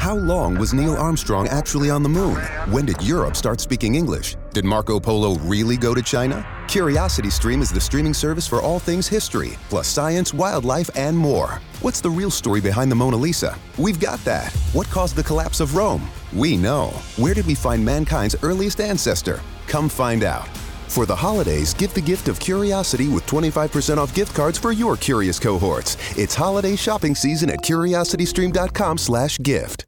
How long was Neil Armstrong actually on the moon? When did Europe start speaking English? Did Marco Polo really go to China? Curiosity Stream is the streaming service for all things history, plus science, wildlife, and more. What's the real story behind the Mona Lisa? We've got that. What caused the collapse of Rome? We know. Where did we find mankind's earliest ancestor? Come find out. For the holidays, give the gift of curiosity with 25% off gift cards for your curious cohorts. It's holiday shopping season at curiositystream.com/gift.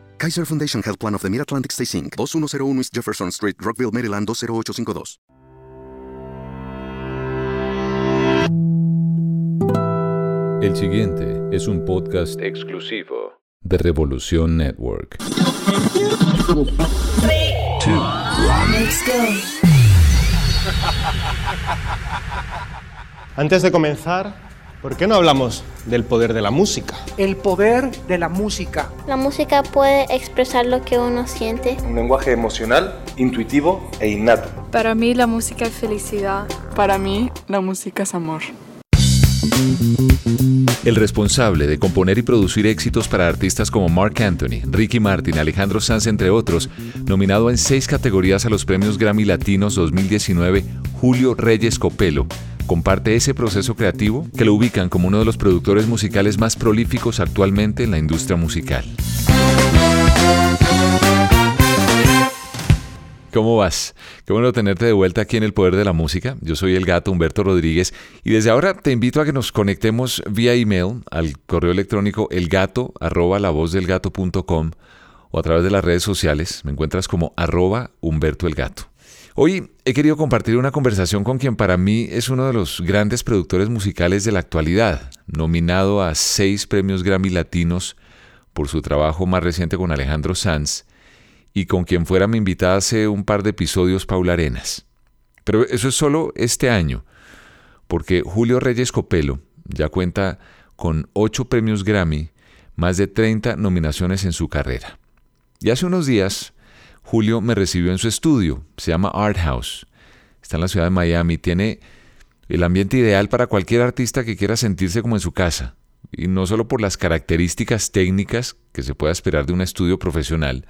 Kaiser Foundation Health Plan of the Mid-Atlantic Stay Inc., 2101 East Jefferson Street, Rockville, Maryland 20852. El siguiente es un podcast exclusivo de Revolución Network. Antes de comenzar, ¿por qué no hablamos del poder de la música? El poder de la música. La música puede expresar lo que uno siente. Un lenguaje emocional, intuitivo e innato. Para mí la música es felicidad. Para mí la música es amor. El responsable de componer y producir éxitos para artistas como Mark Anthony, Ricky Martin, Alejandro Sanz, entre otros, nominado en seis categorías a los premios Grammy Latinos 2019, Julio Reyes Copelo, comparte ese proceso creativo que lo ubican como uno de los productores musicales más prolíficos actualmente en la industria musical. ¿Cómo vas? Qué bueno tenerte de vuelta aquí en El Poder de la Música. Yo soy el gato Humberto Rodríguez y desde ahora te invito a que nos conectemos vía email al correo electrónico elgato arroba lavozdelgato.com o a través de las redes sociales. Me encuentras como arroba Humberto el Gato. Hoy he querido compartir una conversación con quien para mí es uno de los grandes productores musicales de la actualidad, nominado a seis premios Grammy Latinos por su trabajo más reciente con Alejandro Sanz y con quien fuera mi invitada hace un par de episodios Paula Arenas. Pero eso es solo este año, porque Julio Reyes Copelo ya cuenta con ocho premios Grammy, más de 30 nominaciones en su carrera. Y hace unos días, Julio me recibió en su estudio, se llama Art House, está en la ciudad de Miami, tiene el ambiente ideal para cualquier artista que quiera sentirse como en su casa, y no solo por las características técnicas que se pueda esperar de un estudio profesional,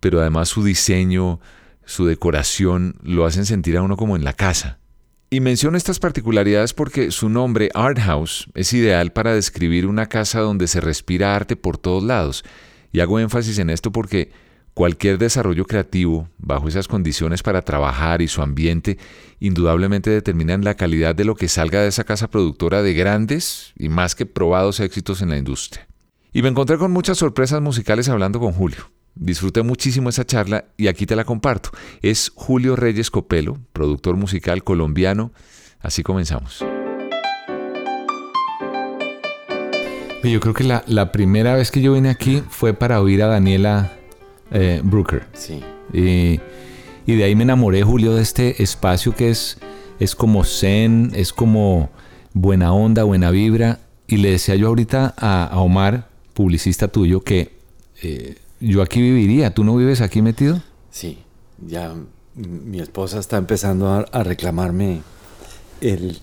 pero además su diseño, su decoración lo hacen sentir a uno como en la casa. Y menciono estas particularidades porque su nombre, Art House, es ideal para describir una casa donde se respira arte por todos lados. Y hago énfasis en esto porque cualquier desarrollo creativo bajo esas condiciones para trabajar y su ambiente indudablemente determinan la calidad de lo que salga de esa casa productora de grandes y más que probados éxitos en la industria. Y me encontré con muchas sorpresas musicales hablando con Julio. Disfruté muchísimo esa charla y aquí te la comparto. Es Julio Reyes Copelo, productor musical colombiano. Así comenzamos. Yo creo que la, primera vez que yo vine aquí fue para oír a Daniela eh, Brooker. Sí. Y, de ahí me enamoré, Julio, de este espacio que es, es como zen, es como buena onda, buena vibra. Y le decía yo ahorita a, Omar, publicista tuyo, que eh, yo aquí viviría. ¿Tú no vives aquí metido? Sí, ya mi esposa está empezando a, reclamarme el,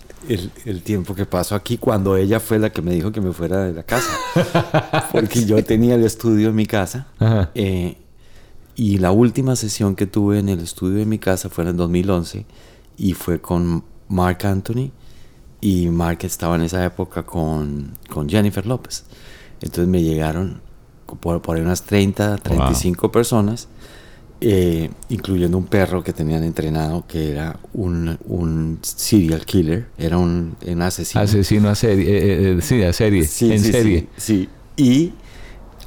tiempo que paso aquí cuando ella fue la que me dijo que me fuera de la casa. Porque yo tenía el estudio en mi casa. Eh, y la última sesión que tuve en el estudio de mi casa fue en el 2011 y fue con Mark Anthony. Y Mark estaba en esa época con, con Jennifer López. Entonces me llegaron por, por unas 30, 35 personas, eh, incluyendo un perro que tenían entrenado que era un, un serial killer, era un, asesino. Asesino a serie, eh, eh, sí, a serie, en serie. Sí, y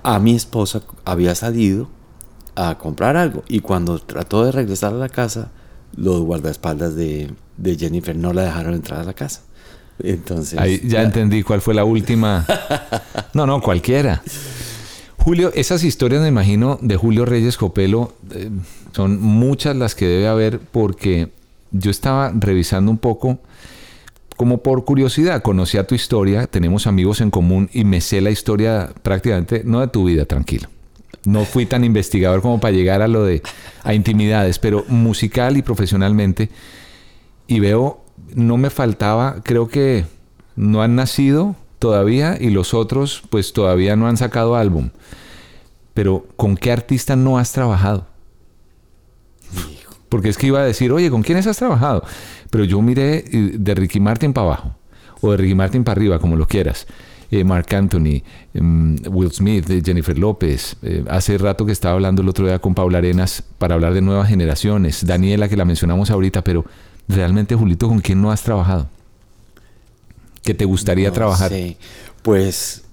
a mi esposa había salido a comprar algo y cuando trató de regresar a la casa, los guardaespaldas de, de Jennifer no la dejaron entrar a la casa. Entonces. Ahí ya, ya, entendí cuál fue la última. No, no, cualquiera. Julio, esas historias me imagino de Julio Reyes Copelo eh, son muchas las que debe haber porque yo estaba revisando un poco como por curiosidad, conocí a tu historia, tenemos amigos en común y me sé la historia prácticamente, no de tu vida, tranquilo. No fui tan investigador como para llegar a lo de a intimidades, pero musical y profesionalmente y veo no me faltaba, creo que no han nacido todavía y los otros pues todavía no han sacado álbum. Pero ¿con qué artista no has trabajado? Porque es que iba a decir, oye, ¿con quiénes has trabajado? Pero yo miré eh, de Ricky Martin para abajo, o de Ricky Martin para arriba, como lo quieras. Eh, Mark Anthony, em, Will Smith, eh, Jennifer López. hace rato que estaba hablando el otro día con Paula Arenas para hablar de nuevas generaciones. Daniela, que la mencionamos ahorita, pero realmente, Julito, ¿con quién no has trabajado? ¿Que te gustaría trabajar? Sí, pues,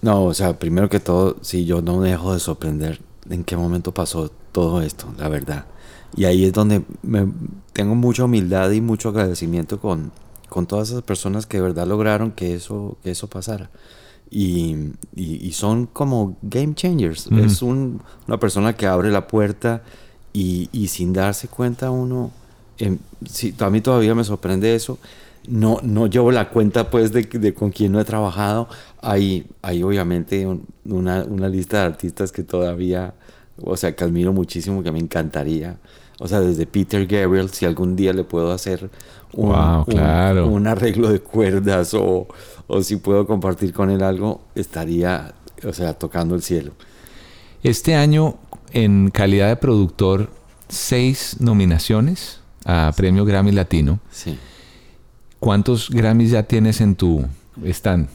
no, o sea, primero que todo, sí, yo no me dejo de sorprender en qué momento pasó todo esto, la verdad. Y ahí es donde me, tengo mucha humildad y mucho agradecimiento con, con todas esas personas que de verdad lograron que eso, que eso pasara. Y, y, son como game changers. Es un, una persona que abre la puerta y, y sin darse cuenta uno, eh, sí, a mí todavía me sorprende eso. No, no llevo la cuenta pues de, de con quién no he trabajado. Hay, hay obviamente una, una lista de artistas que todavía, o sea, que admiro muchísimo, que me encantaría o sea, desde Peter Gabriel, si algún día le puedo hacer un, un, arreglo de cuerdas o, o, si puedo compartir con él algo, estaría, o sea, tocando el cielo. Este año, en calidad de productor, seis nominaciones a Premio Grammy Latino. Sí. ¿Cuántos Grammys ya tienes en tu stand?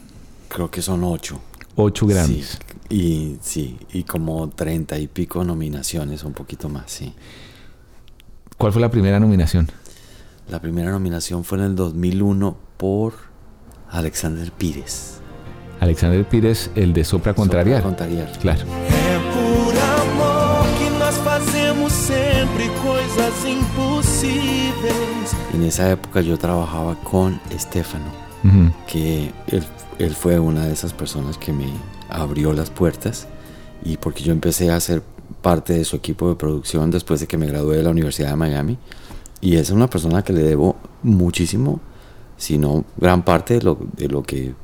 Creo que son ocho. Ocho Grammys. Y sí, y como treinta y pico nominaciones, un poquito más, sí. ¿Cuál fue la primera nominación? La primera nominación fue en el 2001 por Alexander Pires. Alexander Pires, el de Sopra Contrariar. Sopra Contrariar. Claro. En esa época yo trabajaba con Estefano, que él, él, fue una de esas personas que me abrió las puertas y porque yo empecé a hacer parte de su equipo de producción después de que me gradué de la Universidad de Miami. Y es una persona que le debo muchísimo, si no gran parte de lo, de lo que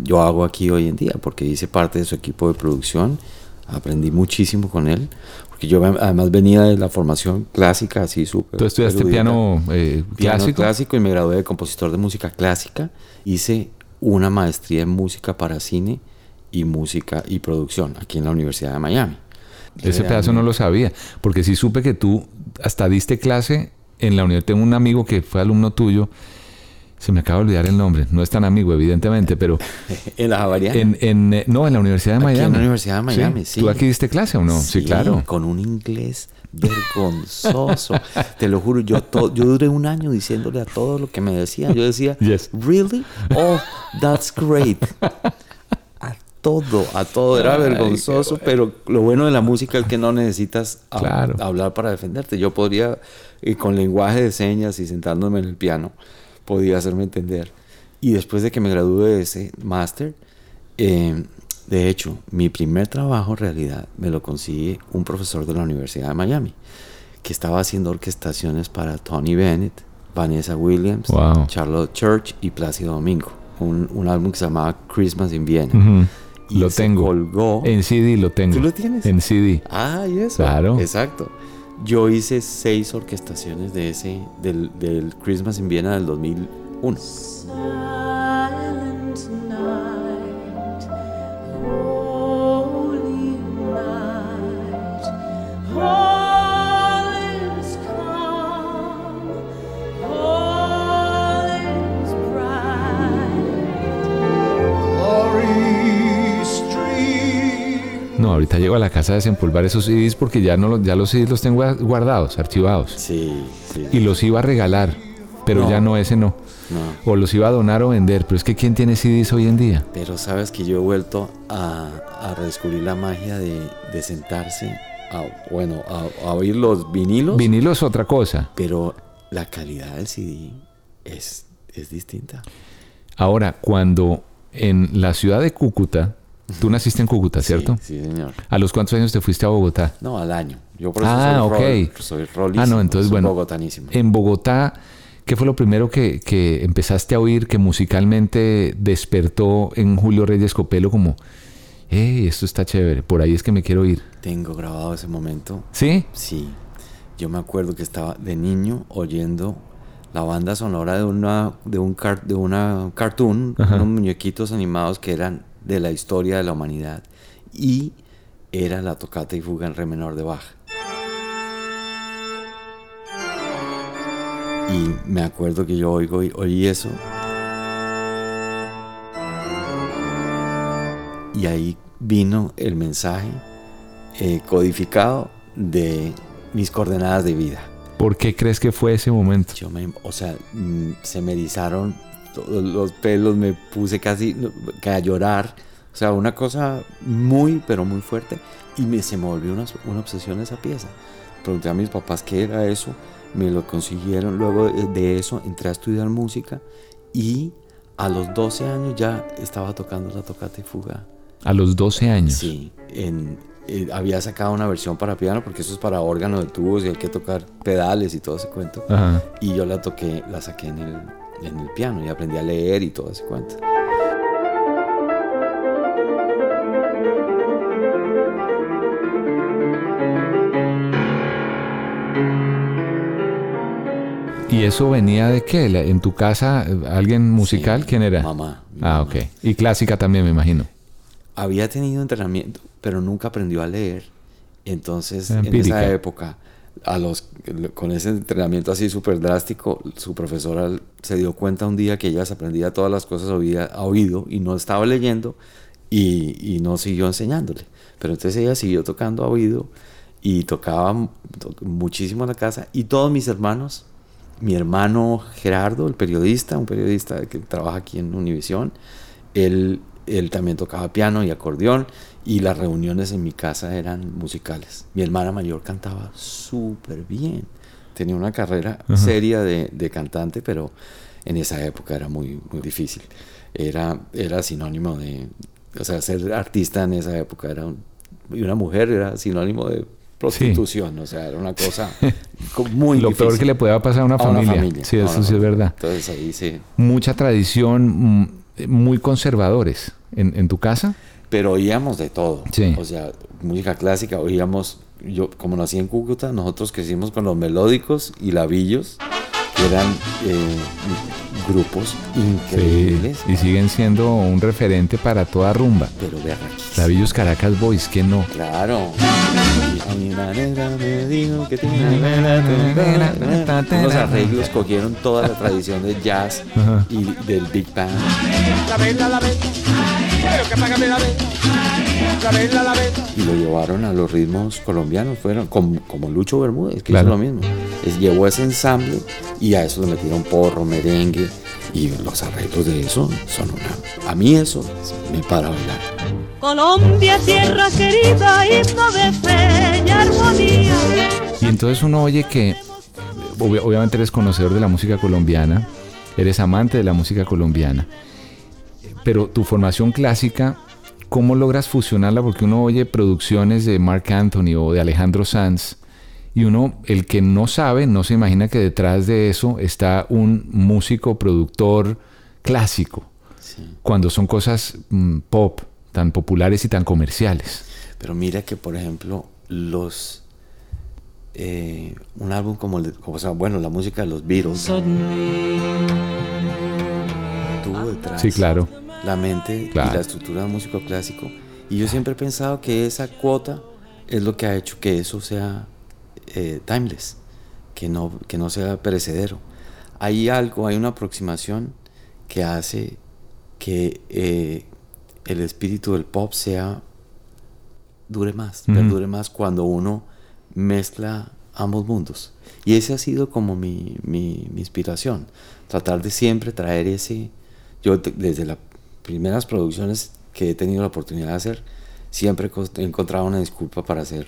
yo hago aquí hoy en día, porque hice parte de su equipo de producción, aprendí muchísimo con él, porque yo además venía de la formación clásica, así súper... ¿Tú estudiaste piano, eh, piano clásico? clásico y me gradué de compositor de música clásica. Hice una maestría en música para cine y música y producción aquí en la Universidad de Miami. Ese pedazo no lo sabía, porque sí supe que tú hasta diste clase en la universidad. Tengo un amigo que fue alumno tuyo, se me acaba de olvidar el nombre, no es tan amigo evidentemente, pero... ¿En la Javariana? En, eh, no, en la Universidad de Miami. en la Universidad de Miami, sí. ¿Tú aquí diste clase o no? Sí, claro. Con un inglés vergonzoso. Te lo juro, yo, yo duré un año diciéndole a todo lo que me decía. Yo decía, ¿really? Oh, that's great todo, a todo. Era vergonzoso, pero lo bueno de la música es que no necesitas hablar para defenderte. Yo podría, eh, con lenguaje de señas y sentándome en el piano, podía hacerme entender. Y después de que me gradué de ese máster, em, de hecho, mi primer trabajo en realidad me lo conseguí un profesor de la Universidad de Miami, que estaba haciendo orquestaciones para Tony Bennett, Vanessa Williams, Charlotte Church y Plácido Domingo. Un, álbum que se llamaba Christmas in Vienna lo tengo. colgó. En CD lo tengo. ¿Tú lo tienes? En CD. Ah, y eso. Claro. Exacto. Yo hice seis orquestaciones de ese, del, Christmas in Viena del 2001. Ahorita llego a la casa a desempolvar esos CDs porque ya, no, ya los CDs los tengo guardados, archivados. Sí, sí. Y los iba a regalar, pero ya no, ese no. no. O los iba a donar o vender, pero es que ¿quién tiene CDs hoy en día? Pero sabes que yo he vuelto a, a redescubrir la magia de, de sentarse, a, bueno, a, a, oír los vinilos. Vinilo es otra cosa. Pero la calidad del CD es, es distinta. Ahora, cuando en la ciudad de Cúcuta Tú naciste en Cúcuta, ¿cierto? Sí, señor. ¿A los cuántos años te fuiste a Bogotá? No, al año. Yo por eso ah, soy, ok. rol, soy rolísimo, ah, no, entonces, soy bueno. bogotanísimo. En Bogotá, ¿qué fue lo primero que, que, empezaste a oír que musicalmente despertó en Julio Reyes Copelo como, hey, esto está chévere, por ahí es que me quiero ir? Tengo grabado ese momento. ¿Sí? Sí. Yo me acuerdo que estaba de niño oyendo la banda sonora de una de un car, de una cartoon, Ajá. unos muñequitos animados que eran de la historia de la humanidad y era la tocata y fuga en re menor de Bach. Y me acuerdo que yo oigo oí eso y ahí vino el mensaje eh, codificado de mis coordenadas de vida. ¿Por qué crees que fue ese momento? Yo me, o sea, mm, se me erizaron todos los pelos, me puse casi que a llorar. O sea, una cosa muy, pero muy fuerte. Y me, se me volvió una, una obsesión esa pieza. Pregunté a mis papás qué era eso, me lo consiguieron. Luego de, eso entré a estudiar música y a los 12 años ya estaba tocando la tocata y fuga. A los 12 años. Sí, en, eh, había sacado una versión para piano porque eso es para órgano de tubos y hay que tocar pedales y todo ese cuento. Ajá. Y yo la toqué, la saqué en el, en el piano y aprendí a leer y todo ese cuento. ¿Y eso venía de qué? ¿La- ¿En tu casa eh, alguien musical? Sí, ¿Quién era? Mamá. Ah, mamá. ok. Y clásica también, me imagino. Había tenido entrenamiento, pero nunca aprendió a leer. Entonces, Era en esa época, a los, con ese entrenamiento así súper drástico, su profesora se dio cuenta un día que ella se aprendía todas las cosas oída- a oído y no estaba leyendo y, y no siguió enseñándole. Pero entonces ella siguió tocando a oído y tocaba mu- to- muchísimo en la casa y todos mis hermanos, mi hermano Gerardo, el periodista, un periodista que trabaja aquí en Univisión, él, él también tocaba piano y acordeón y las reuniones en mi casa eran musicales. Mi hermana mayor cantaba súper bien, tenía una carrera Ajá. seria de, de cantante, pero en esa época era muy, muy difícil. Era, era sinónimo de, o sea, ser artista en esa época era un- y una mujer era sinónimo de prostitución, o sea, era una cosa co- muy Lo difícil. peor que le pueda pasar a una A familia. Sí, eso sí es verdad. Entonces ahí sí. Mucha tradición, mm, muy conservadores. ¿En, en tu casa? Pero oíamos de todo. Sí. O sea, música clásica, oíamos, yo como nací en Cúcuta, nosotros crecimos con los melódicos y labillos, eran eh, grupos increíbles. Sí, y siguen siendo un referente para toda rumba. Pero berraquísimos. Lavillos Caracas Boys, ¿quién no? Claro. Y a mi manera me dijo que tiene Unos arreglos cogieron toda la tradición del jazz Ajá. y del big band. La vela, la vela, y lo llevaron a los ritmos colombianos, fueron como, como Lucho Bermúdez, que Claro. hizo lo mismo. Es, llevó ese ensamble y a eso le metieron porro, merengue y los arreglos de eso son una... A mí eso me para bailar. Colombia, tierra querida, himno de fe y armonía. Y entonces uno oye que, obvi- obviamente eres conocedor de la música colombiana, eres amante de la música colombiana, pero tu formación clásica, ¿cómo logras fusionarla? Porque uno oye producciones de Mark Anthony o de Alejandro Sanz y uno, el que no sabe, no se imagina que detrás de eso está un músico, productor clásico, cuando son cosas mm, pop, tan populares y tan comerciales. Pero mira que, por ejemplo, los... eh, un álbum como, el de- o sea, bueno, la música de los Beatles tuvo detrás Sí, claro. La mente Claro. y la estructura del músico clásico. Y yo siempre he pensado que esa cuota es lo que ha hecho que eso sea eh, timeless, que no, que no sea perecedero. Hay algo, hay una aproximación que hace que eh, el espíritu del pop sea dure más, Ujú. perdure más cuando uno mezcla ambos mundos. Y ese ha sido como mi, mi- mi inspiración, tratar de siempre traer ese, yo desde las primeras producciones que he tenido la oportunidad de hacer, siempre he encontrado una disculpa para hacer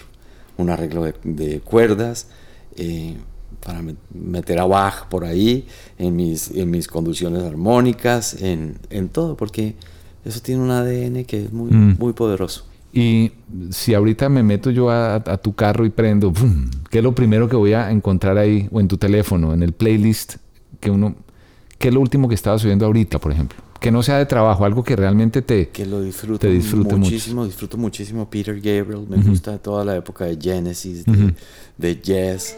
un arreglo de, de cuerdas, eh, para me- meter a Bach por ahí, en mis, en mis conducciones armónicas, en, en todo, porque eso tiene un ADN que es muy, Mm. muy poderoso. Y si ahorita me meto yo a, a tu carro y prendo, ¡fum! ¿qué es lo primero que voy a encontrar ahí? O en tu teléfono, en el playlist que uno... ¿Qué es lo último que estabas subiendo ahorita, por ejemplo? Que no sea de trabajo, algo que realmente te... Que lo disfruto, te disfrute mucho. muchísimo, disfruto muchísimo Peter Gabriel, me Ujú. gusta toda la época de Genesis, de, Jazz.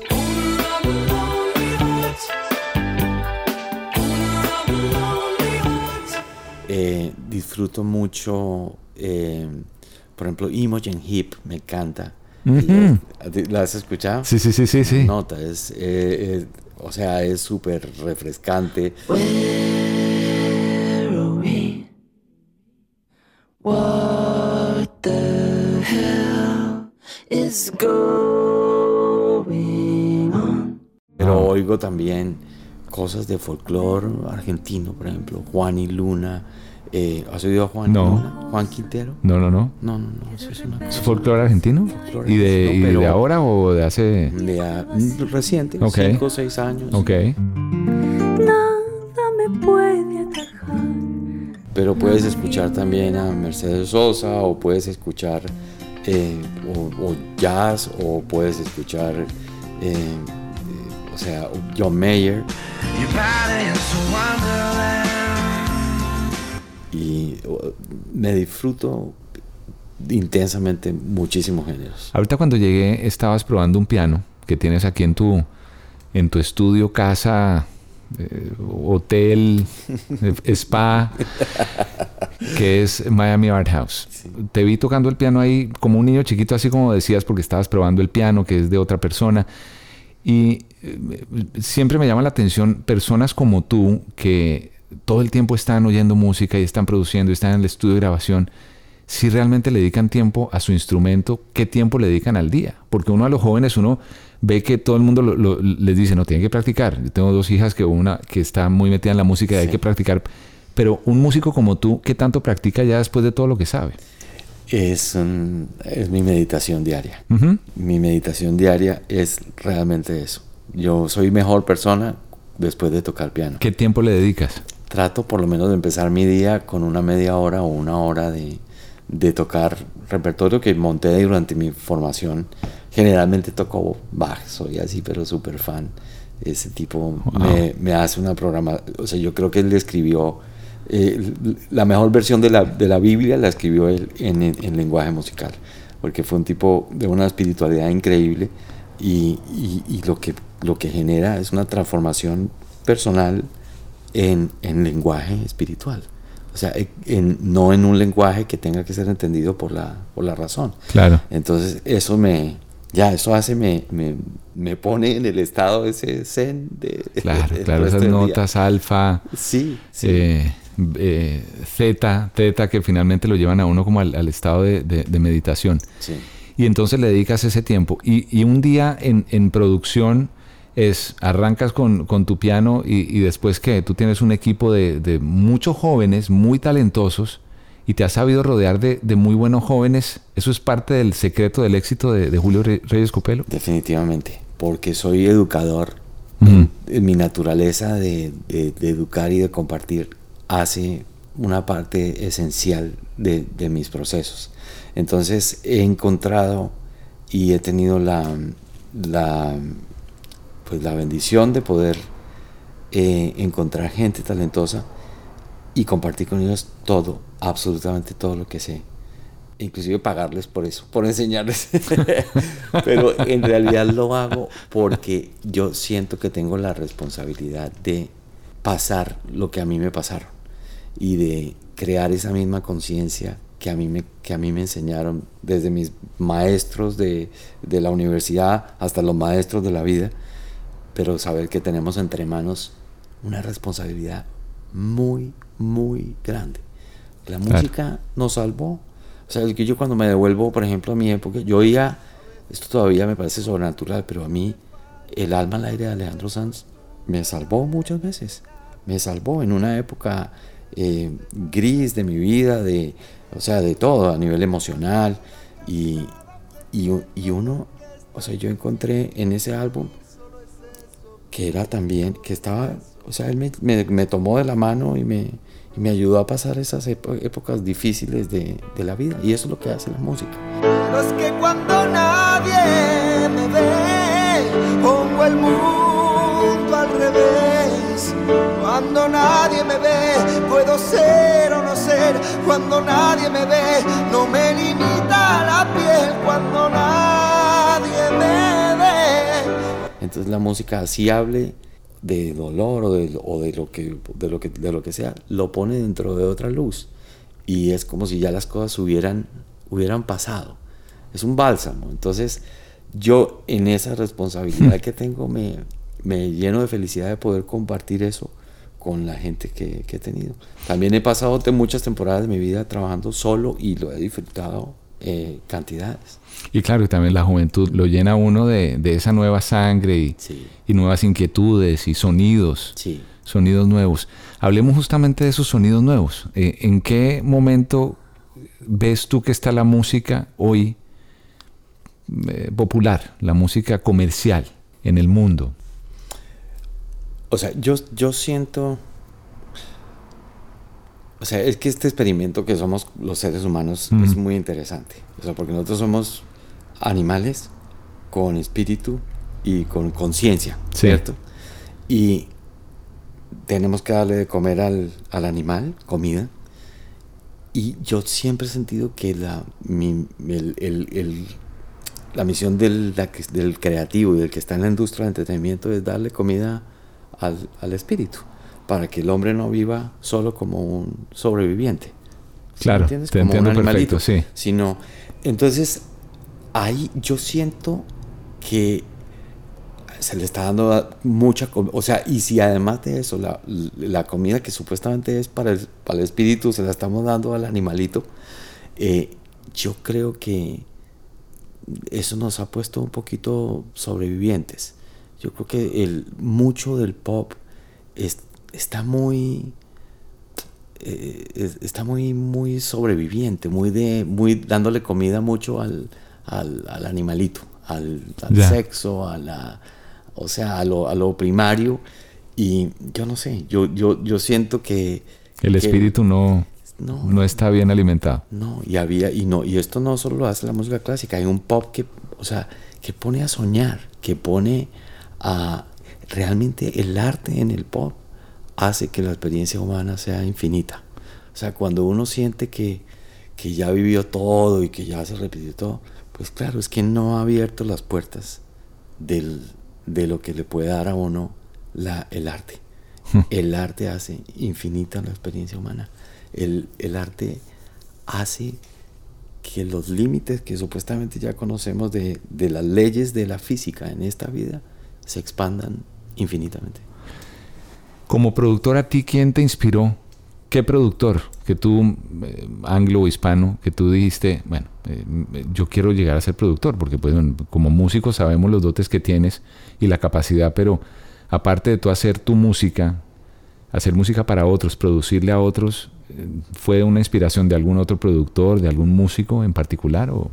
Eh, disfruto mucho, eh, por ejemplo, Imogen Heap, me encanta. ¿La has escuchado? Sí, sí, sí, sí, sí. Nota, es, eh, o sea, es súper refrescante. What the hell is going on? Pero oigo también cosas de folclore argentino, por ejemplo, Juan y Luna. Eh, ¿Has oído a Juan y No. Luna? ¿Juan Quintero? No, no, no. No, no, no, eso es una ¿Es cosa folclore argentino? Folclore ¿Y de, argentino, y de ahora o de hace...? de, reciente, Ok. cinco o seis años. Ok. Pero puedes escuchar también a Mercedes Sosa o puedes escuchar eh, o, o jazz o puedes escuchar, eh, eh, o sea, John Mayer. Y oh, me disfruto intensamente muchísimos géneros. Ahorita cuando llegué estabas probando un piano que tienes aquí en tu, en tu estudio, casa, eh, hotel, spa, que es Miami Art House. Te vi tocando el piano ahí como un niño chiquito, así como decías, porque estabas probando el piano que es de otra persona. Y eh, siempre me llama la atención personas como tú que todo el tiempo están oyendo música y están produciendo y están en el estudio de grabación. Si realmente le dedican tiempo a su instrumento, ¿qué tiempo le dedican al día? Porque uno a los jóvenes, uno ve que todo el mundo lo- lo- les dice, no, tienen que practicar. Yo tengo dos hijas que una que está muy metida en la música y hay que practicar. Pero un músico como tú, ¿qué tanto practica ya después de todo lo que sabe? Es, un- es mi meditación diaria. Mi meditación diaria es realmente eso. Yo soy mejor persona después de tocar piano. ¿Qué tiempo le dedicas? Trato por lo menos de empezar mi día con una media hora o una hora de, de tocar repertorio que monté durante mi formación. Generalmente toco Bach, soy así, pero súper fan. Ese tipo Wow. me, me hace una programa. O sea, yo creo que él escribió eh, la mejor versión de la, de la Biblia, la escribió él en, en- en lenguaje musical, porque fue un tipo de una espiritualidad increíble y, y- y lo, que, lo que genera es una transformación personal en, en lenguaje espiritual. O sea, en- no en un lenguaje que tenga que ser entendido por la, por la razón. Claro. Entonces, eso me, ya, eso hace, me, me, me pone en el estado ese zen de... Claro, claro, esas día. notas alfa, Sí, sí. eh, eh, zeta, teta, que finalmente lo llevan a uno como al, al estado de, de- meditación. Sí. Y entonces le dedicas ese tiempo. Y, y un día en, en producción es, arrancas con, con tu piano y, y después que tú tienes un equipo de, de muchos jóvenes, muy talentosos, y te has sabido rodear de, de muy buenos jóvenes. ¿Eso es parte del secreto del éxito de, de Julio Re- Reyes Copelo? Definitivamente, porque soy educador. En mi naturaleza de, de- de educar y de compartir hace una parte esencial de, de mis procesos. Entonces he encontrado y he tenido la, la, pues la bendición de poder eh, encontrar gente talentosa y compartir con ellos todo, absolutamente todo lo que sé. Inclusive pagarles por eso, por enseñarles. Pero en realidad lo hago porque yo siento que tengo la responsabilidad de pasar lo que a mí me pasaron y de crear esa misma conciencia que a mí me, que a mí me enseñaron desde mis maestros de, de la universidad hasta los maestros de la vida, pero saber que tenemos entre manos una responsabilidad muy, muy grande. La Claro. música nos salvó. O sea, que yo cuando me devuelvo, por ejemplo, a mi época, yo oía, esto todavía me parece sobrenatural, pero a mí el alma al aire de Alejandro Sanz me salvó muchas veces. Me salvó en una época eh, gris de mi vida, de, o sea, de todo, a nivel emocional. Y, y, y uno, o sea, yo encontré en ese álbum que era también, que estaba, o sea, él me, me, me tomó de la mano y me, y me ayudó a pasar esas épocas difíciles de, de la vida. Y eso es lo que hace la música. Pero es que cuando nadie me ve, pongo el mundo al revés. Cuando nadie me ve, puedo ser o no ser. Cuando nadie me ve, no me limita la piel. Cuando nadie me ve. Entonces la música, así hable de dolor o de, o de lo que, de, lo que, de lo que sea, lo pone dentro de otra luz. Y es como si ya las cosas hubieran, hubieran pasado. Es un bálsamo. Entonces yo en esa responsabilidad que tengo me, me lleno de felicidad de poder compartir eso con la gente que, que he tenido. También he pasado de muchas temporadas de mi vida trabajando solo y lo he disfrutado eh, cantidades. Y claro, y también la juventud lo llena uno de, de esa nueva sangre y, y nuevas inquietudes y sonidos. Sí. Sonidos nuevos. Hablemos justamente de esos sonidos nuevos. Eh, ¿En qué momento ves tú que está la música hoy eh, popular, la música comercial en el mundo? O sea, yo, yo siento. O sea, es que este experimento que somos los seres humanos Mm. es muy interesante. O sea, porque nosotros somos animales con espíritu y con conciencia, Sí. ¿cierto? Y tenemos que darle de comer al, al animal, comida. Y yo siempre he sentido que la, mi- el- el- el- la misión del, la del creativo y del que está en la industria del entretenimiento es darle comida al, al espíritu, para que el hombre no viva solo como un sobreviviente. ¿Sí Claro, entiendes? te Como un animalito, perfecto, sí. Sino, entonces, ahí yo siento que se le está dando mucha comida. O sea, y si además de eso, la, la comida que supuestamente es para el, para el espíritu, se la estamos dando al animalito, eh, yo creo que eso nos ha puesto un poquito sobrevivientes. Yo creo que el, mucho del pop es- está muy eh, es- está muy muy sobreviviente, muy de muy dándole comida mucho al, al, al animalito, al, sexo, a la o sea, a lo, a lo primario y yo no sé, yo yo yo siento que El que- espíritu no, No. no está bien alimentado. no, y había, y no, y esto no solo lo hace la música clásica, hay un pop que, o sea, que pone a soñar, que pone a realmente el arte en el pop hace que la experiencia humana sea infinita. O sea, cuando uno siente que, que ya vivió todo y que ya se repitió todo, pues claro, es que no ha abierto las puertas del, de lo que le puede dar a uno la, el arte. El arte hace infinita la experiencia humana. El, el arte hace que los límites que supuestamente ya conocemos de, de las leyes de la física en esta vida se expandan infinitamente. Como productor, ¿a ti quién te inspiró? ¿Qué productor que tú, eh, anglo o hispano, que tú dijiste, bueno, eh, yo quiero llegar a ser productor? Porque pues como músico sabemos los dotes que tienes y la capacidad, pero aparte de tú hacer tu música, hacer música para otros, producirle a otros, eh, ¿fue una inspiración de algún otro productor, de algún músico en particular? O?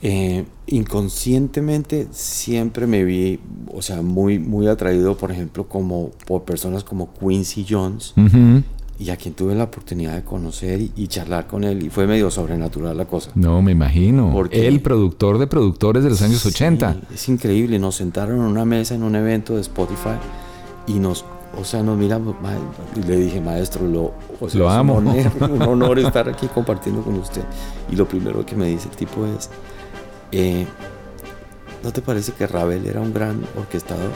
Eh, inconscientemente siempre me vi, o sea, muy, muy atraído, por ejemplo, como por personas como Quincy Jones, y a quien tuve la oportunidad de conocer y, y charlar con él, y fue medio sobrenatural la cosa. No, me imagino. Porque- El productor de productores de los años 80. Sí, es increíble, nos sentaron en una mesa en un evento de Spotify y nos, o sea, nos miramos, y le dije, maestro, lo, o sea, Lo es amo. Un honor, un honor estar aquí compartiendo con usted. Y lo primero que me dice el tipo es, eh, ¿no te parece que Ravel era un gran orquestador?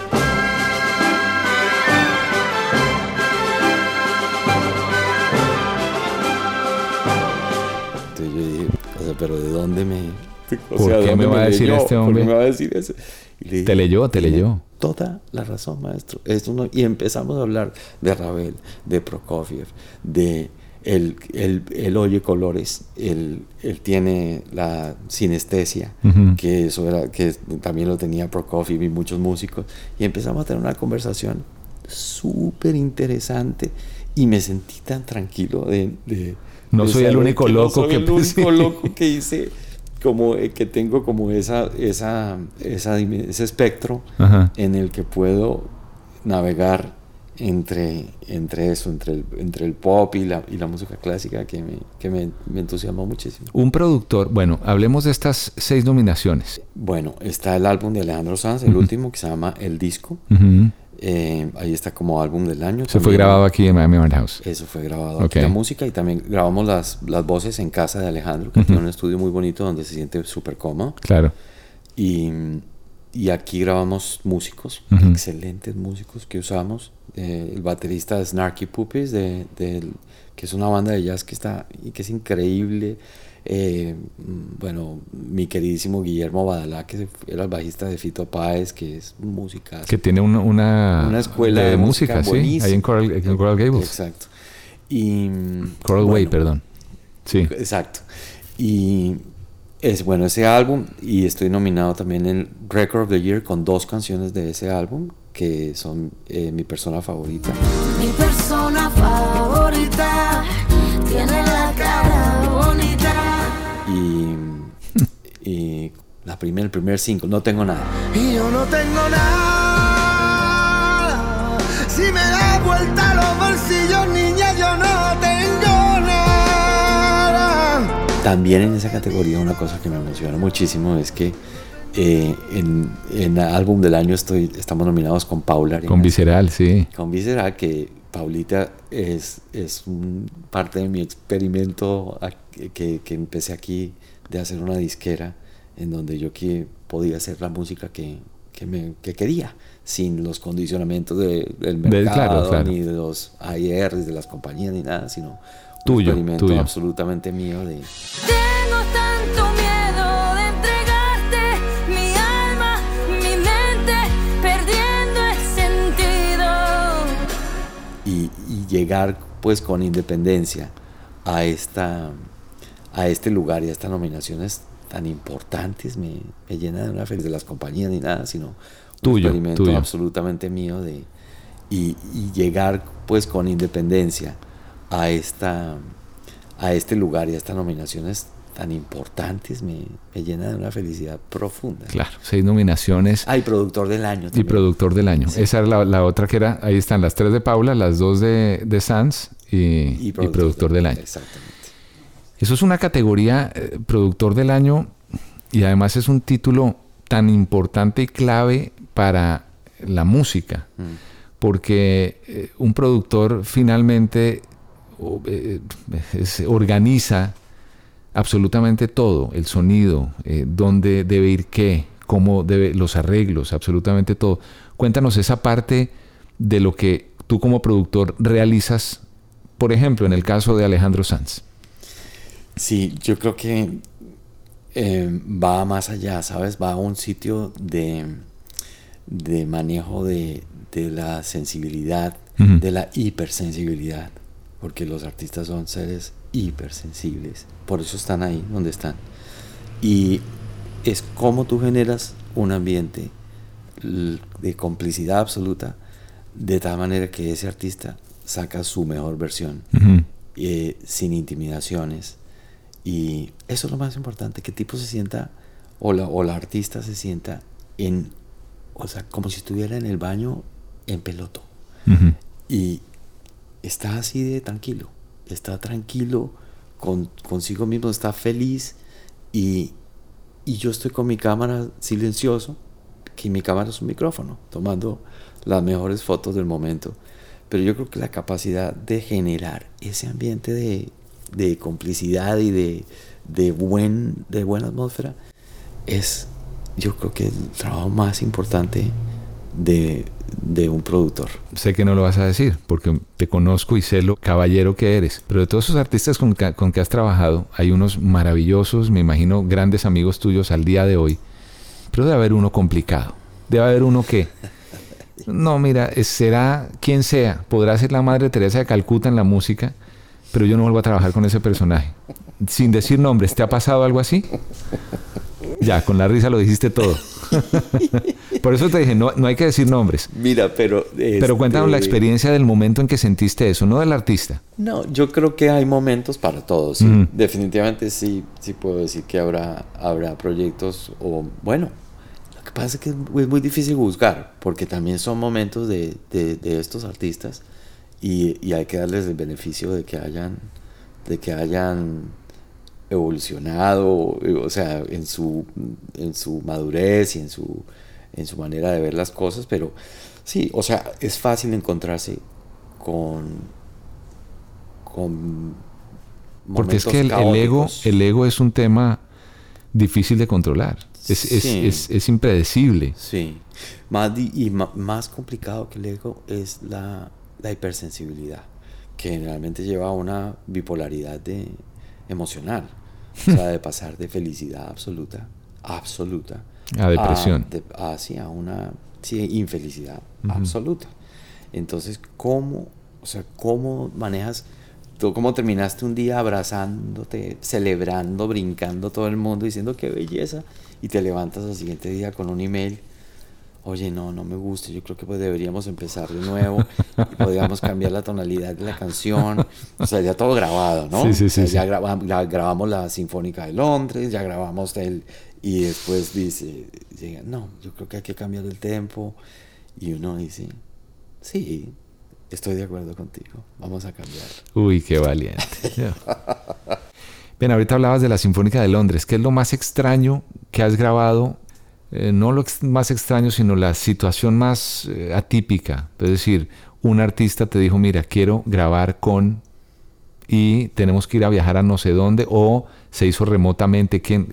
Entonces yo dije, o sea, pero ¿de dónde me... o ¿Por sea, qué ¿dónde me va a decir leyó? este ¿Por qué hombre? me va a decir eso? Y le Te leyó, te "Tiene leyó. Toda la razón, maestro. Esto no- y empezamos a hablar de Ravel, de Prokofiev, de él, él, él oye colores, él, él tiene la sinestesia, que eso era, que también lo tenía Prokofiev y muchos músicos. Y empezamos a tener una conversación súper interesante y me sentí tan tranquilo de, de- No de soy el saber único que no loco soy que el único loco que hice como eh, que tengo como esa esa, esa ese espectro Ajá. en el que puedo navegar entre, entre eso, entre el, entre el pop y la, y la música clásica que, me, que me, me entusiasmó muchísimo. Un productor, bueno, hablemos de estas seis nominaciones. Bueno, está el álbum de Alejandro Sanz, el último, que se llama El Disco. Eh, ahí está como álbum del año. Se fue grabado aquí en Miami Art House. Eso fue grabado aquí la música y también grabamos las, las voces en casa de Alejandro, que tiene un estudio muy bonito donde se siente súper cómodo. Claro. Y, y aquí grabamos músicos, excelentes músicos que usamos. Eh, el baterista es Snarky Puppies, de, de, que es una banda de jazz que, está, y que es increíble. Eh, bueno, mi queridísimo Guillermo Badalá, que era el bajista de Fito Páez, que es música. Que tiene una, una, escuela de, música, sí, ahí en Coral, en Coral, Gables. Exacto. Y, Coral Way, perdón. Sí. Exacto. Y es bueno ese álbum, y estoy nominado también en Record of the Year con dos canciones de ese álbum, que son eh, mi persona favorita. Mi persona favorita tiene la cara bonita. Y, y la primer, el primer cinco, no tengo nada. Y yo no tengo nada. Si me da vuelta los También en esa categoría una cosa que me emociona muchísimo es que eh, en, en, álbum del año estoy, estamos nominados con Paula. Con Visceral, sí. Con Visceral, que Paulita es, es un, parte de mi experimento que, que, empecé aquí de hacer una disquera en donde yo que podía hacer la música que, que, me, que quería, sin los condicionamientos de, del mercado, ni de los AIRs de las compañías, ni nada, sino tuyo, experimento tuyo. absolutamente mío de... Tengo tanto miedo de entregarte mi alma, mi mente, perdiendo el sentido. Y, y llegar pues con independencia a esta a este lugar y a estas nominaciones tan importantes me, me llena de una felicidad de las compañías ni nada, sino un tuyo, experimento tuyo. absolutamente mío de y, y, llegar pues con independencia a esta a este lugar y a estas nominaciones tan importantes me, me llena de una felicidad profunda. Claro, seis nominaciones. Hay productor del año. Y productor del año. Sí. Esa era la, la, otra que era, ahí están las tres de Paula, las dos de, de Sanz y, y, productor, y productor del año. Exactamente. Eso es una categoría, eh, productor del año, y además es un título tan importante y clave para la música, mm. porque eh, un productor finalmente eh, organiza absolutamente todo, el sonido, eh, dónde debe ir qué, cómo debe, los arreglos, absolutamente todo. Cuéntanos esa parte de lo que tú como productor realizas, por ejemplo, en el caso de Alejandro Sanz. Sí, yo creo que eh, va más allá, ¿sabes? Va a un sitio de, de manejo de, de, la sensibilidad, uh -huh. de la hipersensibilidad, porque los artistas son seres hipersensibles, por eso están ahí donde están. Y es como tú generas un ambiente de complicidad absoluta, de tal manera que ese artista saca su mejor versión, uh -huh. eh, sin intimidaciones. Y eso es lo más importante, que el tipo se sienta, o la, o la artista se sienta en, o sea, como si estuviera en el baño en peloto. Uh -huh. Y está así de tranquilo, está tranquilo con, consigo mismo, está feliz y, y, yo estoy con mi cámara silencioso, que mi cámara es un micrófono, tomando las mejores fotos del momento. Pero yo creo que la capacidad de generar ese ambiente de, de complicidad y de, de, buen, de buena atmósfera es, yo creo que el trabajo más importante de, de, un productor. Sé que no lo vas a decir, porque te conozco y sé lo caballero que eres, pero de todos esos artistas con con que has trabajado, hay unos maravillosos, me imagino, grandes amigos tuyos al día de hoy, pero debe haber uno complicado, debe haber uno que... No, mira, será quien sea, podrá ser la Madre Teresa de Calcuta en la música, pero yo no vuelvo a trabajar con ese personaje. Sin decir nombres, ¿te ha pasado algo así? Ya, con la risa lo dijiste todo. Por eso te dije, no, no hay que decir nombres. Mira, pero... Este... Pero cuéntanos la experiencia del momento en que sentiste eso, no del artista. No, yo creo que hay momentos para todos. ¿sí? Mm. Definitivamente sí, sí puedo decir que habrá, habrá proyectos o, bueno, Lo que pasa es que es muy difícil juzgar, porque también son momentos de, de, de estos artistas y, y, hay que darles el beneficio de que hayan, de que hayan evolucionado, o sea, en su, en su madurez y en su, en su manera de ver las cosas, pero sí, o sea, es fácil encontrarse con, con porque es que el, el, ego, el ego es un tema difícil de controlar. Es, sí. es, es, es, impredecible. Sí. Más y más complicado que el ego es la, la hipersensibilidad, que generalmente lleva a una bipolaridad de, emocional. O sea, de pasar de felicidad absoluta, absoluta, a depresión. A, de, a, sí, a una sí, infelicidad uh -huh. absoluta. Entonces, ¿cómo, o sea, cómo manejas tú cómo terminaste un día abrazándote, celebrando, brincando todo el mundo, diciendo qué belleza, y te levantas al siguiente día con un email, oye, no, no me gusta, yo creo que pues deberíamos empezar de nuevo, y podríamos cambiar la tonalidad de la canción, o sea, ya todo grabado, ¿no? Sí, sí, sí. O sea, sí. Ya, grabamos, ya, grabamos la Sinfónica de Londres, ya grabamos el, y después dice, llega, no, yo creo que hay que cambiar el tempo, y uno dice, sí, Estoy de acuerdo contigo. Vamos a cambiar. Uy, qué valiente. Bien, ahorita hablabas de la Sinfónica de Londres. ¿Qué es lo más extraño que has grabado? Eh, no lo más extraño, sino la situación más eh, atípica. Es decir, un artista te dijo, mira, quiero grabar con y tenemos que ir a viajar a no sé dónde o se hizo remotamente. ¿Qué,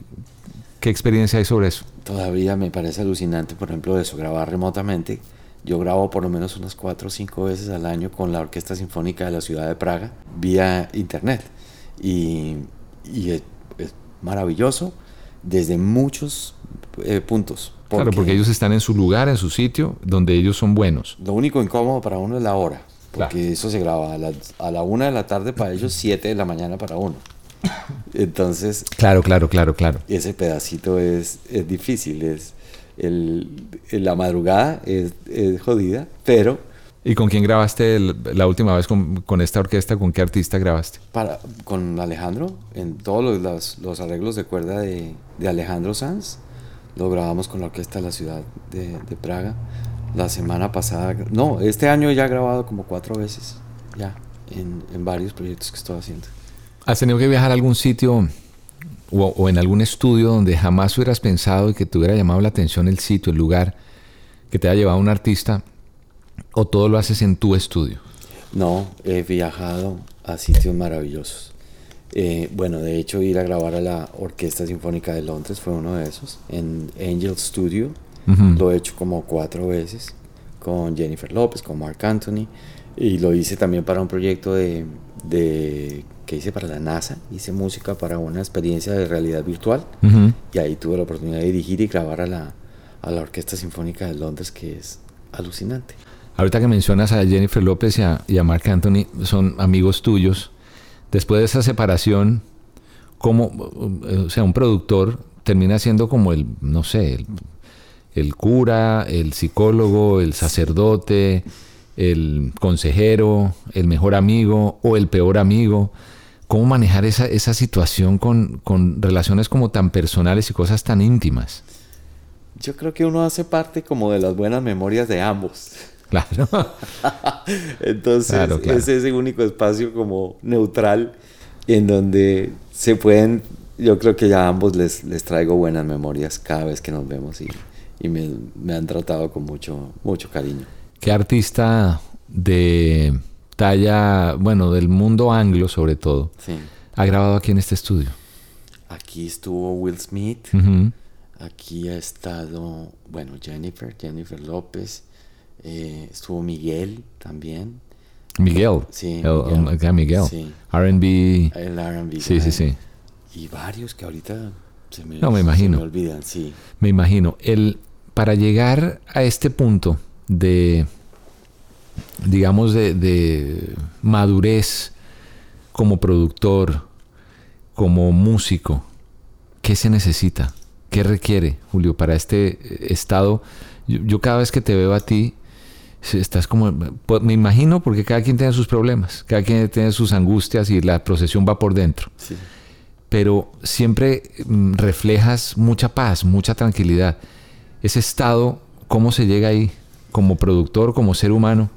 qué experiencia hay sobre eso? Todavía me parece alucinante, por ejemplo, eso, grabar remotamente yo grabo por lo menos unas cuatro o cinco veces al año con la Orquesta Sinfónica de la Ciudad de Praga vía internet. Y, es, maravilloso desde muchos eh, puntos. Porque claro, porque ellos están en su lugar, en su sitio, donde ellos son buenos. Lo único incómodo para uno es la hora, porque claro. eso se graba a la, a la una de la tarde para ellos, siete de la mañana para uno. Entonces... Claro, claro, claro, claro. Ese pedacito es, es difícil, es el, la madrugada es, es, jodida, pero... ¿Y con quién grabaste el, la última vez con, con, esta orquesta? ¿Con qué artista grabaste? Para, con Alejandro, en todos los, los, los arreglos de cuerda de, de, Alejandro Sanz. Lo grabamos con la orquesta de la ciudad de, de, Praga. La semana pasada, no, este año ya he grabado como cuatro veces, ya, en, en varios proyectos que estoy haciendo. ¿Has tenido que viajar a algún sitio o, o, en algún estudio donde jamás hubieras pensado y que te hubiera llamado la atención el sitio, el lugar que te haya llevado un artista, o todo lo haces en tu estudio? No, he viajado a sitios maravillosos. Eh, bueno, de hecho, ir a grabar a la Orquesta Sinfónica de Londres fue uno de esos, en Angel Studio. Uh -huh. Lo he hecho como cuatro veces con Jennifer López, con Mark Anthony, y lo hice también para un proyecto de, de que hice para la NASA, hice música para una experiencia de realidad virtual uh -huh. y ahí tuve la oportunidad de dirigir y grabar a la, a la Orquesta Sinfónica de Londres, que es alucinante. Ahorita que mencionas a Jennifer López y a, y Mark Anthony, son amigos tuyos. Después de esa separación, ¿cómo, o sea, un productor termina siendo como el, no sé, el, el cura, el psicólogo, el sacerdote, el consejero, el mejor amigo o el peor amigo? ¿Cómo manejar esa, esa situación con, con relaciones como tan personales y cosas tan íntimas? Yo creo que uno hace parte como de las buenas memorias de ambos. Claro. Entonces, claro, claro. es ese único espacio como neutral en donde se pueden, yo creo que ya a ambos les, les traigo buenas memorias cada vez que nos vemos y, y me, me, han tratado con mucho, mucho cariño. ¿Qué artista de talla, bueno, del mundo anglo sobre todo, sí. ha grabado aquí en este estudio? Aquí estuvo Will Smith. Uh -huh. Aquí ha estado, bueno, Jennifer, Jennifer López. Eh, estuvo Miguel también. Miguel. Sí. El, Miguel. Miguel. Sí. RB. El RB. Sí, sí, sí. Y varios que ahorita se me, no, me imagino. Se me olvidan, sí. Me imagino. El, para llegar a este punto de, digamos, de, de madurez como productor, como músico, ¿qué se necesita? ¿Qué requiere, Julio, para este estado? Yo, yo, cada vez que te veo a ti, estás como, me imagino, porque cada quien tiene sus problemas, cada quien tiene sus angustias y la procesión va por dentro. Sí. Pero siempre reflejas mucha paz, mucha tranquilidad. ese estado, ¿cómo se llega ahí? Como productor, como ser humano.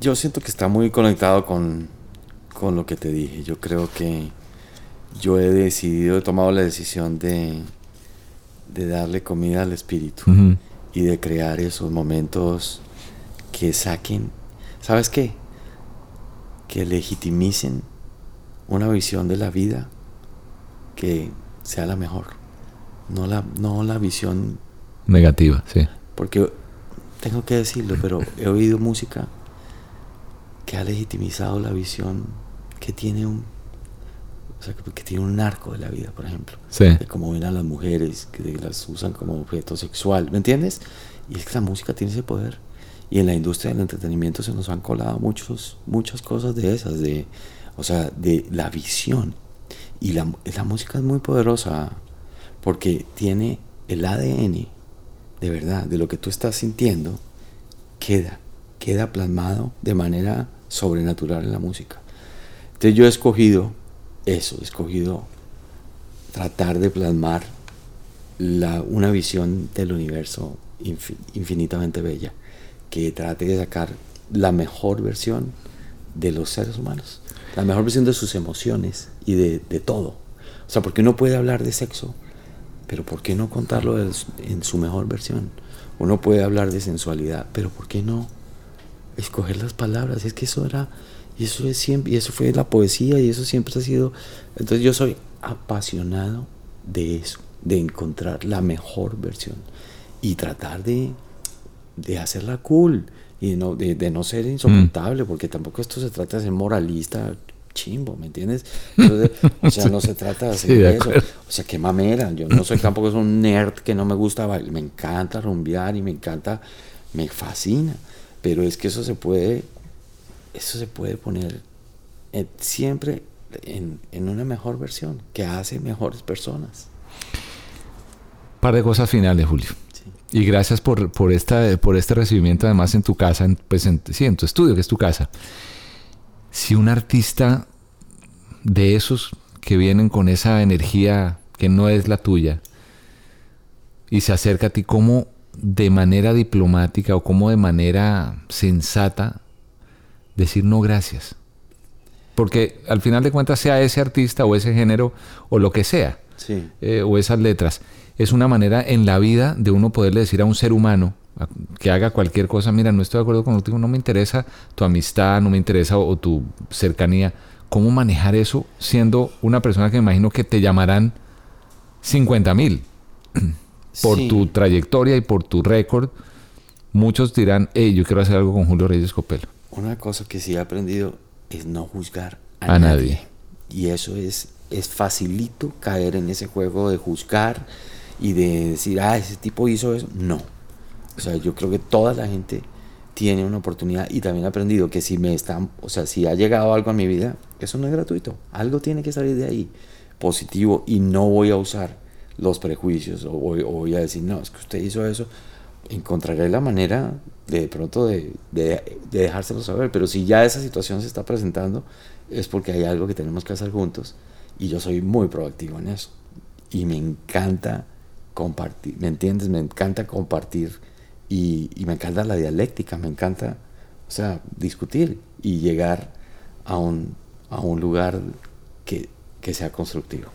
Yo siento que está muy conectado con, con lo que te dije. Yo creo que yo he decidido, he tomado la decisión de, de darle comida al espíritu. Y de crear esos momentos que saquen, ¿sabes qué? Que legitimicen una visión de la vida que sea la mejor. No la, no la visión, Negativa, sí. porque tengo que decirlo, pero he oído música que ha legitimizado la visión que tiene un, o sea, que, tiene un narco de la vida, por ejemplo. Sí. De cómo ven a las mujeres, que las usan como objeto sexual, ¿me entiendes? Y es que la música tiene ese poder. Y en la industria del entretenimiento se nos han colado muchos, muchas cosas de esas, de, o sea, de la visión. Y la, la música es muy poderosa porque tiene el ADN, de verdad, de lo que tú estás sintiendo, queda, queda plasmado de manera sobrenatural en la música. Entonces yo he escogido eso, escogido tratar de plasmar la, una visión del universo infi- infinitamente bella, que trate de sacar la mejor versión de los seres humanos, la mejor versión de sus emociones y de, de todo. O sea, porque uno puede hablar de sexo, pero ¿por qué no contarlo en su mejor versión? Uno puede hablar de sensualidad, pero ¿por qué no escoger las palabras? Es que eso era, y eso es siempre, y eso fue la poesía, y eso siempre ha sido. Entonces yo soy apasionado de eso, de encontrar la mejor versión y tratar de, de hacerla cool y no, de, de no ser insoportable, porque tampoco esto se trata de ser moralista chimbo, ¿me entiendes? Entonces, o sea, no se trata de hacer Sí, de eso. O sea, qué mamera. Yo no soy tampoco es un nerd que no me gusta bailar. Me encanta rumbear y me encanta, me fascina. Pero es que eso se puede, eso se puede poner eh, siempre en, en una mejor versión, que hace mejores personas. par de cosas finales, Julio. Y gracias por, por, esta, por este recibimiento, además en tu casa, en, pues en, sí, en tu estudio, que es tu casa. Si un artista de esos que vienen con esa energía que no es la tuya y se acerca a ti, ¿cómo de manera diplomática o cómo de manera sensata decir no gracias? Porque al final de cuentas, sea ese artista o ese género o lo que sea, Sí. eh, o esas letras. Es una manera en la vida de uno poderle decir a un ser humano a- que haga cualquier cosa, mira, no estoy de acuerdo contigo, no me interesa tu amistad, no me interesa o, o tu cercanía. ¿Cómo manejar eso siendo una persona que me imagino que te llamarán 50 mil por Sí. tu trayectoria y por tu récord? Muchos dirán, hey, yo quiero hacer algo con Julio Reyes Copelo. Una cosa que sí he aprendido es no juzgar a, A nadie. nadie. Y eso es, es facilito caer en ese juego de juzgar y de decir, ah, ese tipo hizo eso. No. O sea, yo creo que toda la gente tiene una oportunidad y también he aprendido que si me están, o sea, si ha llegado algo a mi vida, eso no es gratuito. Algo tiene que salir de ahí positivo y no voy a usar los prejuicios o voy, o voy a decir, no, es que usted hizo eso. Encontraré la manera de, pronto de dejárselo saber, pero si ya esa situación se está presentando, es porque hay algo que tenemos que hacer juntos y yo soy muy proactivo en eso. Y me encanta compartir, ¿me entiendes? Me encanta compartir y, y me encanta la dialéctica, me encanta, o sea, discutir y llegar a un, a un lugar que, que sea constructivo.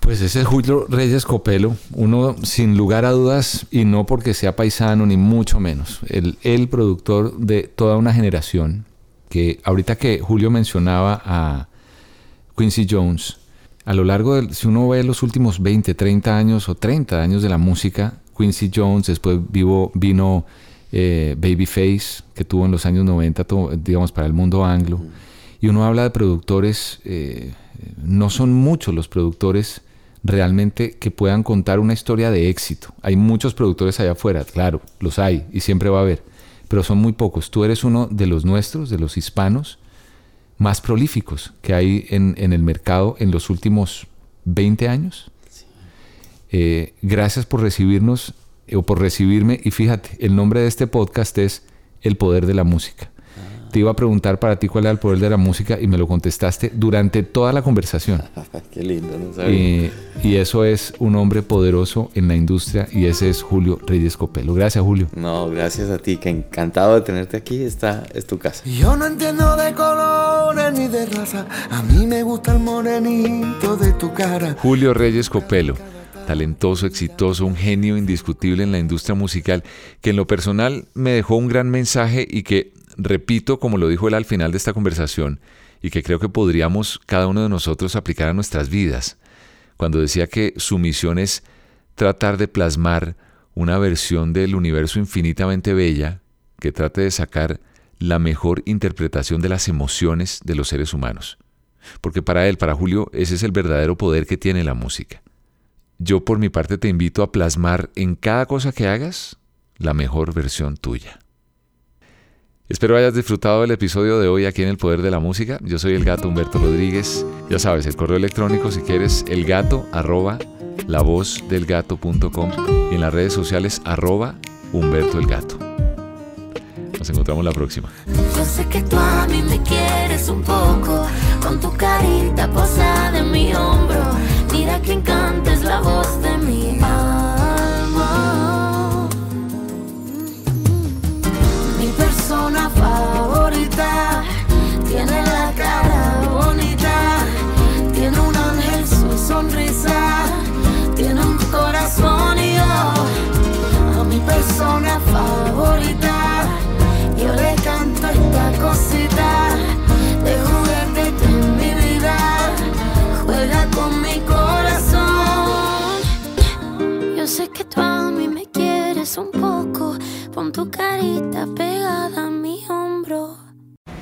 Pues ese es Julio Reyes Copelo, uno sin lugar a dudas, y no porque sea paisano ni mucho menos, el, el productor de toda una generación, que ahorita que Julio mencionaba a Quincy Jones, a lo largo del, si uno ve los últimos 20, 30 años o 30 años de la música, Quincy Jones, después vivo, vino eh, Babyface, que tuvo en los años 90, to- digamos, para el mundo anglo, y uno habla de productores, eh, no son muchos los productores realmente que puedan contar una historia de éxito. Hay muchos productores allá afuera, claro, los hay y siempre va a haber, pero son muy pocos. Tú eres uno de los nuestros, de los hispanos, más prolíficos que hay en, en el mercado en los últimos 20 años. Eh, gracias por recibirnos eh, o por recibirme y fíjate, el nombre de este podcast es El Poder de la Música. Te iba a preguntar para ti cuál era el poder de la música y me lo contestaste durante toda la conversación. Qué lindo, no sabía. Y, y eso es un hombre poderoso en la industria y ese es Julio Reyes Copelo. Gracias, Julio. No, gracias a ti, que encantado de tenerte aquí. Esta es tu casa. Yo no entiendo de colores ni de raza. A mí me gusta el morenito de tu cara. Julio Reyes Copelo, talentoso, exitoso, un genio indiscutible en la industria musical, que en lo personal me dejó un gran mensaje y que, repito, como lo dijo él al final de esta conversación, y que creo que podríamos cada uno de nosotros aplicar a nuestras vidas, cuando decía que su misión es tratar de plasmar una versión del universo infinitamente bella que trate de sacar la mejor interpretación de las emociones de los seres humanos. Porque para él, para Julio, ese es el verdadero poder que tiene la música. Yo por mi parte te invito a plasmar en cada cosa que hagas la mejor versión tuya. Espero hayas disfrutado del episodio de hoy aquí en El Poder de la Música. Yo soy el gato Humberto Rodríguez. Ya sabes, el correo electrónico si quieres, elgato arroba lavozdelgato.com y en las redes sociales arroba Humberto el Gato. Nos encontramos la próxima. Yo sé que tú a mí me quieres un poco, con tu carita posada en mi hombro. Mira que encanta es la voz de tiene la cara bonita, tiene un ángel su sonrisa, tiene un corazón y yo a mi persona favorita.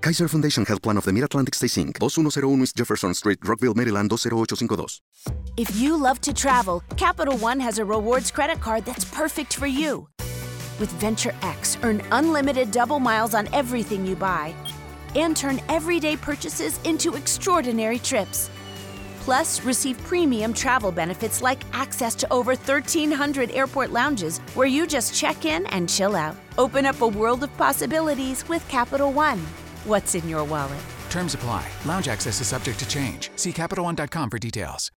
Kaiser Foundation Health Plan of the Mid-Atlantic Stay Inc., 2101 East Jefferson Street, Rockville, Maryland, 20852. If you love to travel, Capital One has a rewards credit card that's perfect for you. With Venture X, earn unlimited double miles on everything you buy and turn everyday purchases into extraordinary trips. Plus, receive premium travel benefits like access to over 1,300 airport lounges where you just check in and chill out. Open up a world of possibilities with Capital One. What's in your wallet? Terms apply. Lounge access is subject to change. See CapitalOne.com for details.